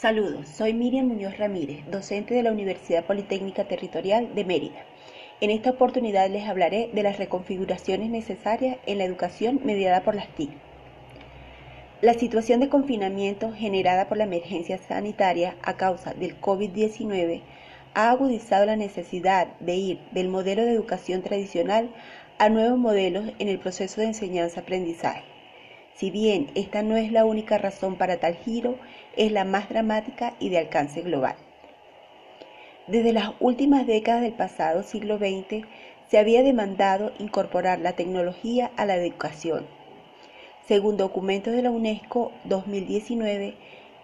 Saludos, soy Miriam Muñoz Ramírez, docente de la Universidad Politécnica Territorial de Mérida. En esta oportunidad les hablaré de las reconfiguraciones necesarias en la educación mediada por las TIC. La situación de confinamiento generada por la emergencia sanitaria a causa del COVID-19 ha agudizado la necesidad de ir del modelo de educación tradicional a nuevos modelos en el proceso de enseñanza-aprendizaje. Si bien esta no es la única razón para tal giro, es la más dramática y de alcance global. Desde las últimas décadas del pasado siglo XX se había demandado incorporar la tecnología a la educación. Según documentos de la UNESCO 2019,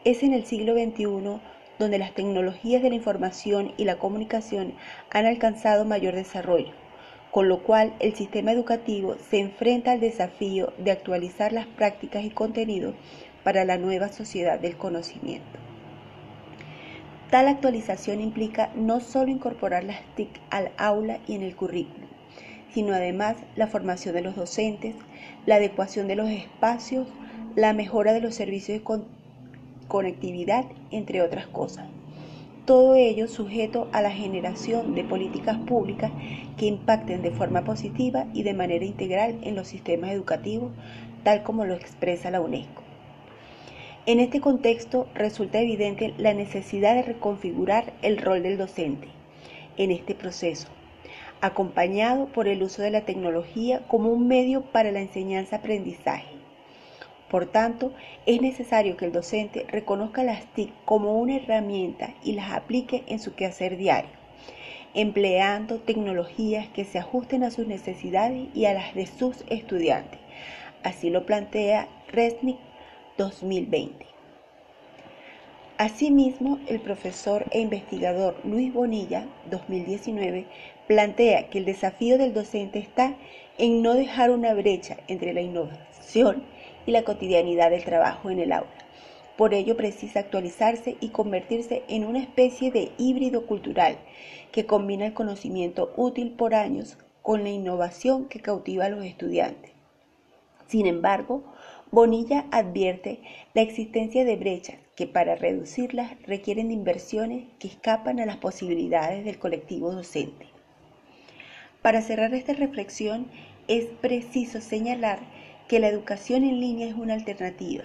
es en el siglo XXI donde las tecnologías de la información y la comunicación han alcanzado mayor desarrollo con lo cual el sistema educativo se enfrenta al desafío de actualizar las prácticas y contenidos para la nueva sociedad del conocimiento. Tal actualización implica no solo incorporar las TIC al aula y en el currículum, sino además la formación de los docentes, la adecuación de los espacios, la mejora de los servicios de conectividad, entre otras cosas todo ello sujeto a la generación de políticas públicas que impacten de forma positiva y de manera integral en los sistemas educativos, tal como lo expresa la UNESCO. En este contexto resulta evidente la necesidad de reconfigurar el rol del docente en este proceso, acompañado por el uso de la tecnología como un medio para la enseñanza-aprendizaje por tanto, es necesario que el docente reconozca las TIC como una herramienta y las aplique en su quehacer diario, empleando tecnologías que se ajusten a sus necesidades y a las de sus estudiantes. Así lo plantea Resnick 2020. Asimismo, el profesor e investigador Luis Bonilla, 2019, plantea que el desafío del docente está en no dejar una brecha entre la innovación y la cotidianidad del trabajo en el aula. Por ello precisa actualizarse y convertirse en una especie de híbrido cultural que combina el conocimiento útil por años con la innovación que cautiva a los estudiantes. Sin embargo, Bonilla advierte la existencia de brechas que para reducirlas requieren de inversiones que escapan a las posibilidades del colectivo docente. Para cerrar esta reflexión, es preciso señalar que la educación en línea es una alternativa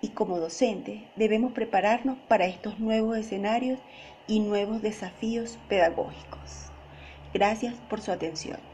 y como docentes debemos prepararnos para estos nuevos escenarios y nuevos desafíos pedagógicos. Gracias por su atención.